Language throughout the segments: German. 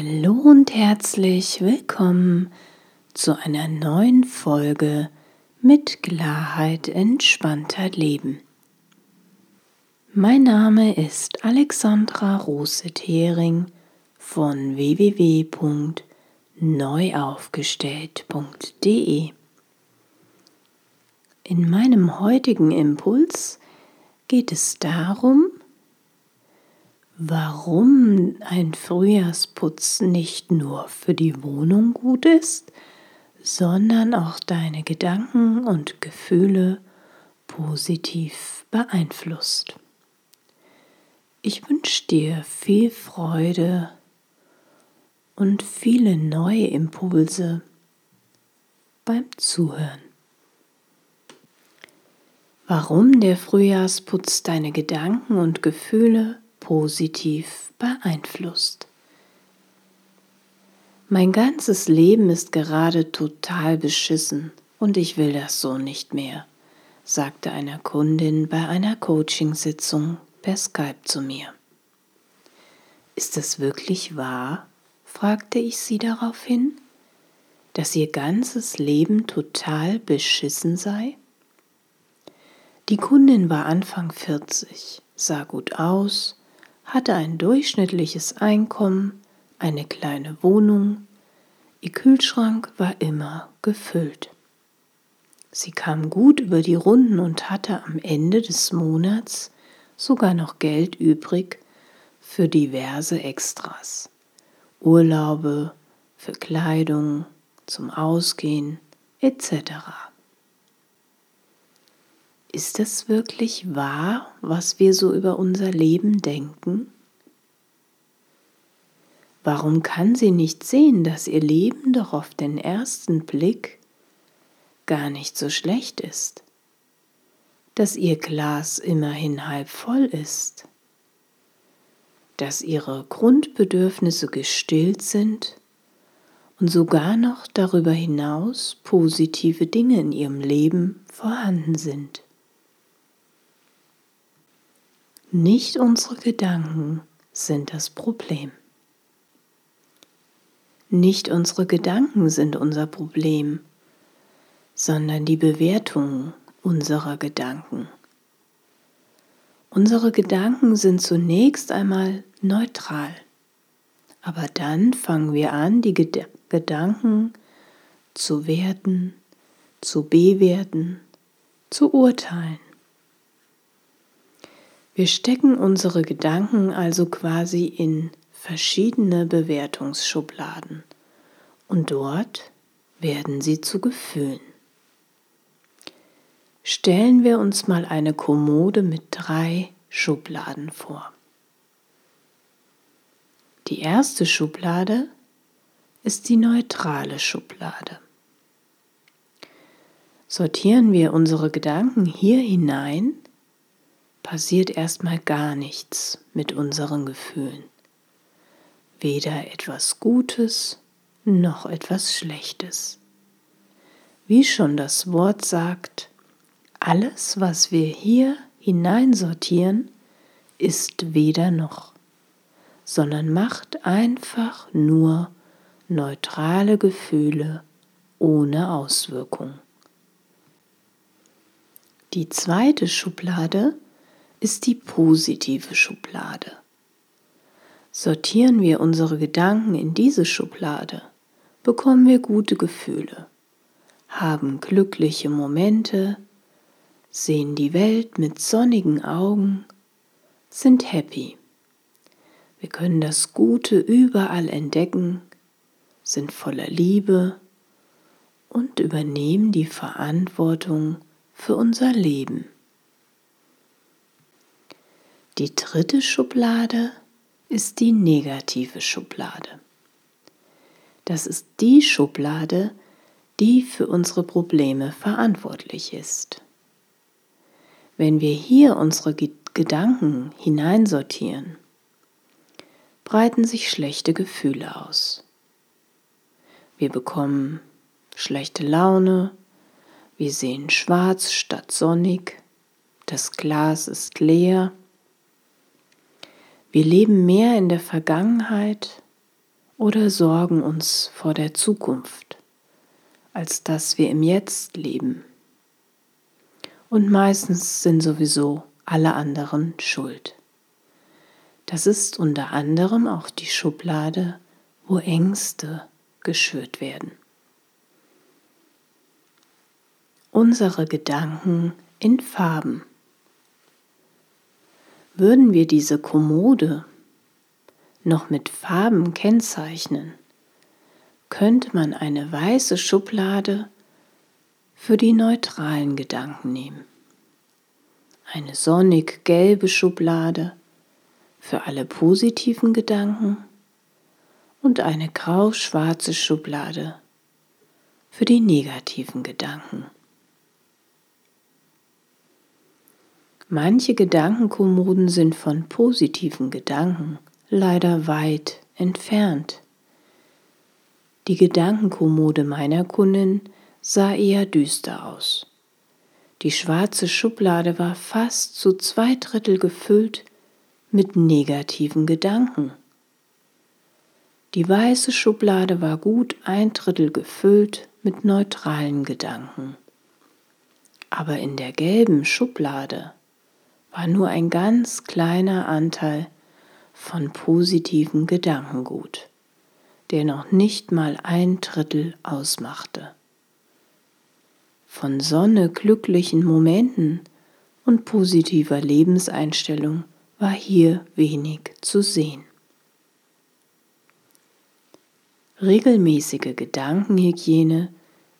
Hallo und herzlich willkommen zu einer neuen Folge mit Klarheit, Entspanntheit Leben. Mein Name ist Alexandra Rose-Thering von www.neuaufgestellt.de. In meinem heutigen Impuls geht es darum, warum ein Frühjahrsputz nicht nur für die Wohnung gut ist, sondern auch deine Gedanken und Gefühle positiv beeinflusst. Ich wünsche dir viel Freude und viele neue Impulse beim Zuhören. Warum der Frühjahrsputz deine Gedanken und Gefühle positiv beeinflusst. Mein ganzes Leben ist gerade total beschissen und ich will das so nicht mehr, sagte einer Kundin bei einer Coachingsitzung per Skype zu mir. Ist das wirklich wahr? fragte ich sie daraufhin, dass ihr ganzes Leben total beschissen sei? Die Kundin war Anfang 40, sah gut aus hatte ein durchschnittliches Einkommen, eine kleine Wohnung, ihr Kühlschrank war immer gefüllt. Sie kam gut über die Runden und hatte am Ende des Monats sogar noch Geld übrig für diverse Extras. Urlaube, für Kleidung, zum Ausgehen etc. Ist es wirklich wahr, was wir so über unser Leben denken? Warum kann sie nicht sehen, dass ihr Leben doch auf den ersten Blick gar nicht so schlecht ist? Dass ihr Glas immerhin halb voll ist? Dass ihre Grundbedürfnisse gestillt sind und sogar noch darüber hinaus positive Dinge in ihrem Leben vorhanden sind? Nicht unsere Gedanken sind das Problem. Nicht unsere Gedanken sind unser Problem, sondern die Bewertung unserer Gedanken. Unsere Gedanken sind zunächst einmal neutral, aber dann fangen wir an, die Ged Gedanken zu werten, zu bewerten, zu urteilen. Wir stecken unsere Gedanken also quasi in verschiedene Bewertungsschubladen und dort werden sie zu Gefühlen. Stellen wir uns mal eine Kommode mit drei Schubladen vor. Die erste Schublade ist die neutrale Schublade. Sortieren wir unsere Gedanken hier hinein, passiert erstmal gar nichts mit unseren Gefühlen. Weder etwas Gutes noch etwas Schlechtes. Wie schon das Wort sagt, alles, was wir hier hineinsortieren, ist weder noch, sondern macht einfach nur neutrale Gefühle ohne Auswirkung. Die zweite Schublade ist die positive Schublade. Sortieren wir unsere Gedanken in diese Schublade, bekommen wir gute Gefühle, haben glückliche Momente, sehen die Welt mit sonnigen Augen, sind happy. Wir können das Gute überall entdecken, sind voller Liebe und übernehmen die Verantwortung für unser Leben. Die dritte Schublade ist die negative Schublade. Das ist die Schublade, die für unsere Probleme verantwortlich ist. Wenn wir hier unsere Gedanken hineinsortieren, breiten sich schlechte Gefühle aus. Wir bekommen schlechte Laune, wir sehen schwarz statt sonnig, das Glas ist leer wir leben mehr in der Vergangenheit oder sorgen uns vor der Zukunft, als dass wir im Jetzt leben. Und meistens sind sowieso alle anderen schuld. Das ist unter anderem auch die Schublade, wo Ängste geschürt werden. Unsere Gedanken in Farben. Würden wir diese Kommode noch mit Farben kennzeichnen, könnte man eine weiße Schublade für die neutralen Gedanken nehmen, eine sonnig gelbe Schublade für alle positiven Gedanken? Und eine grau-schwarze Schublade für die negativen Gedanken. Manche Gedankenkommoden sind von positiven Gedanken leider weit entfernt. Die Gedankenkommode meiner Kundin sah eher düster aus. Die schwarze Schublade war fast zu zwei Drittel gefüllt mit negativen Gedanken. Die weiße Schublade war gut ein Drittel gefüllt mit neutralen Gedanken. Aber in der gelben Schublade war nur ein ganz kleiner Anteil von positiven Gedankengut, der noch nicht mal ein Drittel ausmachte. Von Sonne, glücklichen Momenten und positiver Lebenseinstellung war hier wenig zu sehen. Regelmäßige Gedankenhygiene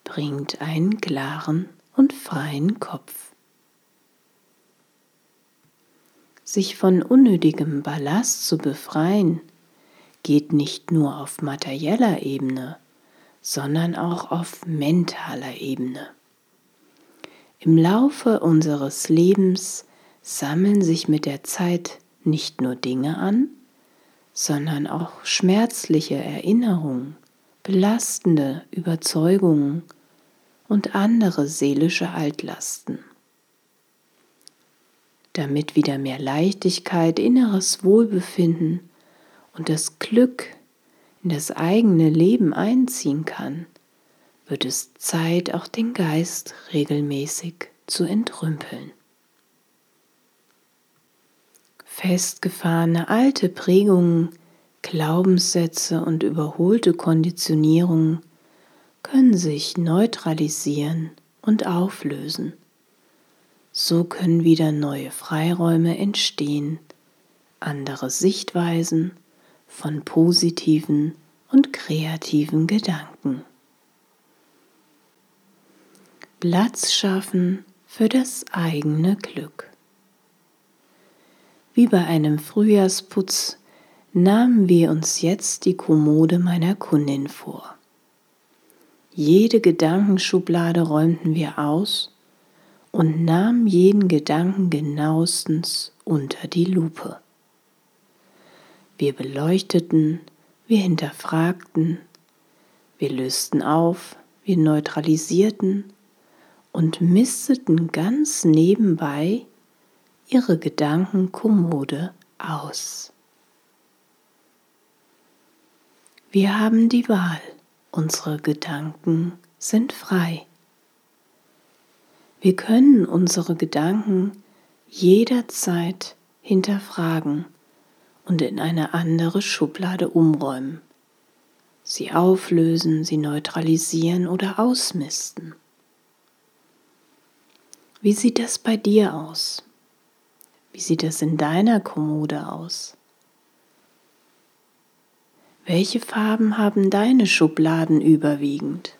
bringt einen klaren und freien Kopf. Sich von unnötigem Ballast zu befreien, geht nicht nur auf materieller Ebene, sondern auch auf mentaler Ebene. Im Laufe unseres Lebens sammeln sich mit der Zeit nicht nur Dinge an, sondern auch schmerzliche Erinnerungen, belastende Überzeugungen und andere seelische Altlasten damit wieder mehr Leichtigkeit, inneres Wohlbefinden und das Glück in das eigene Leben einziehen kann, wird es Zeit, auch den Geist regelmäßig zu entrümpeln. Festgefahrene alte Prägungen, Glaubenssätze und überholte Konditionierungen können sich neutralisieren und auflösen. So können wieder neue Freiräume entstehen, andere Sichtweisen von positiven und kreativen Gedanken. Platz schaffen für das eigene Glück. Wie bei einem Frühjahrsputz nahmen wir uns jetzt die Kommode meiner Kundin vor. Jede Gedankenschublade räumten wir aus und nahm jeden Gedanken genauestens unter die Lupe. Wir beleuchteten, wir hinterfragten, wir lösten auf, wir neutralisierten und misteten ganz nebenbei ihre Gedankenkommode aus. Wir haben die Wahl, unsere Gedanken sind frei. Wir können unsere Gedanken jederzeit hinterfragen und in eine andere Schublade umräumen, sie auflösen, sie neutralisieren oder ausmisten. Wie sieht das bei dir aus? Wie sieht das in deiner Kommode aus? Welche Farben haben deine Schubladen überwiegend?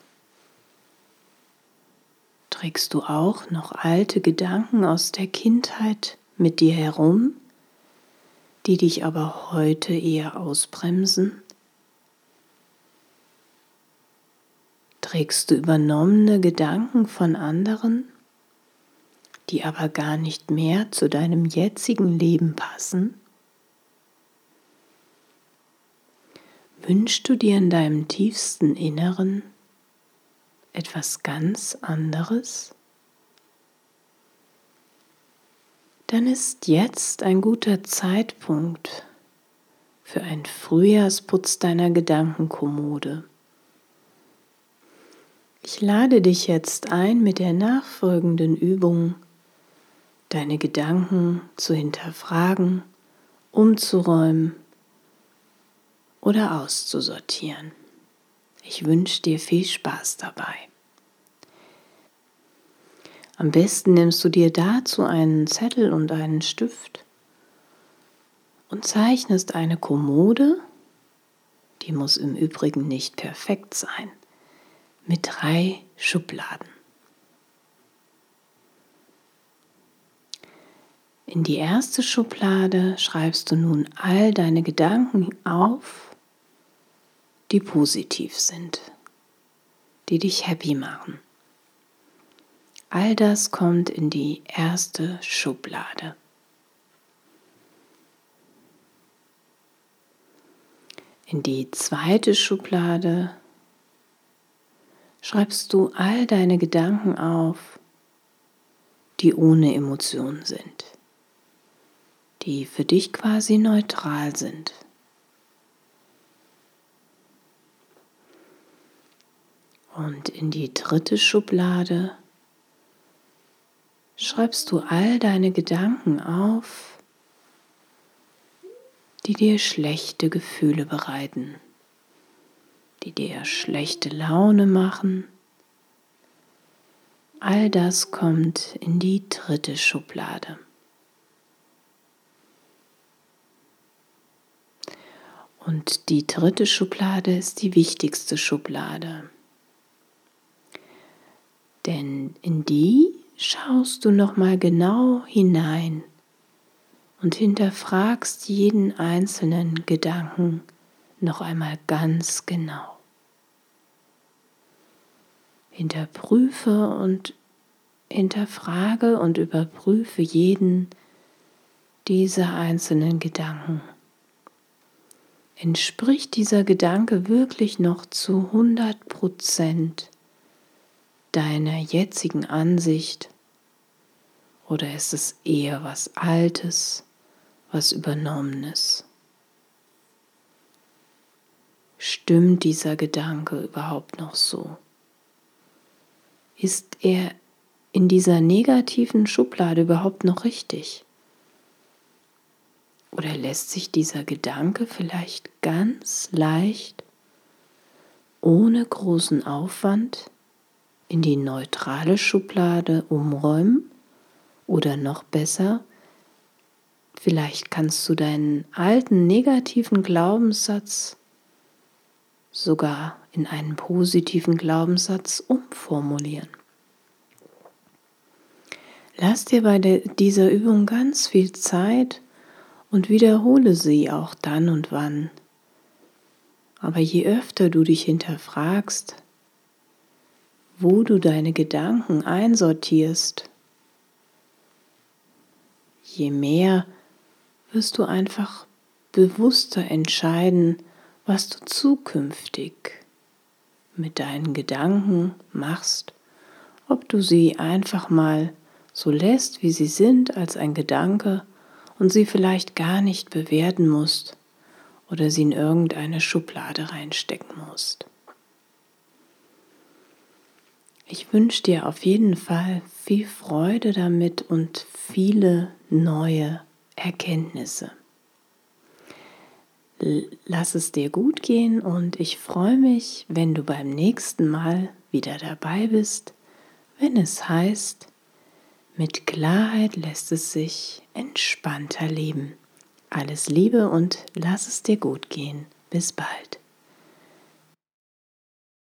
Trägst du auch noch alte Gedanken aus der Kindheit mit dir herum, die dich aber heute eher ausbremsen? Trägst du übernommene Gedanken von anderen, die aber gar nicht mehr zu deinem jetzigen Leben passen? Wünschst du dir in deinem tiefsten Inneren etwas ganz anderes? Dann ist jetzt ein guter Zeitpunkt für einen Frühjahrsputz deiner Gedankenkommode. Ich lade dich jetzt ein, mit der nachfolgenden Übung deine Gedanken zu hinterfragen, umzuräumen oder auszusortieren. Ich wünsche dir viel Spaß dabei. Am besten nimmst du dir dazu einen Zettel und einen Stift und zeichnest eine Kommode, die muss im Übrigen nicht perfekt sein, mit drei Schubladen. In die erste Schublade schreibst du nun all deine Gedanken auf, die positiv sind, die dich happy machen. All das kommt in die erste Schublade. In die zweite Schublade schreibst du all deine Gedanken auf, die ohne Emotionen sind, die für dich quasi neutral sind. Und in die dritte Schublade schreibst du all deine Gedanken auf, die dir schlechte Gefühle bereiten, die dir schlechte Laune machen. All das kommt in die dritte Schublade. Und die dritte Schublade ist die wichtigste Schublade. Denn in die schaust du noch mal genau hinein und hinterfragst jeden einzelnen Gedanken noch einmal ganz genau. Hinterprüfe und hinterfrage und überprüfe jeden dieser einzelnen Gedanken. Entspricht dieser Gedanke wirklich noch zu 100 Prozent deiner jetzigen Ansicht oder ist es eher was Altes, was Übernommenes? Stimmt dieser Gedanke überhaupt noch so? Ist er in dieser negativen Schublade überhaupt noch richtig? Oder lässt sich dieser Gedanke vielleicht ganz leicht, ohne großen Aufwand, in die neutrale Schublade umräumen oder noch besser, vielleicht kannst du deinen alten negativen Glaubenssatz sogar in einen positiven Glaubenssatz umformulieren. Lass dir bei dieser Übung ganz viel Zeit und wiederhole sie auch dann und wann. Aber je öfter du dich hinterfragst, wo du deine Gedanken einsortierst, je mehr wirst du einfach bewusster entscheiden, was du zukünftig mit deinen Gedanken machst, ob du sie einfach mal so lässt, wie sie sind, als ein Gedanke und sie vielleicht gar nicht bewerten musst oder sie in irgendeine Schublade reinstecken musst. Ich wünsche dir auf jeden Fall viel Freude damit und viele neue Erkenntnisse. Lass es dir gut gehen und ich freue mich, wenn du beim nächsten Mal wieder dabei bist, wenn es heißt, mit Klarheit lässt es sich entspannter leben. Alles Liebe und lass es dir gut gehen. Bis bald.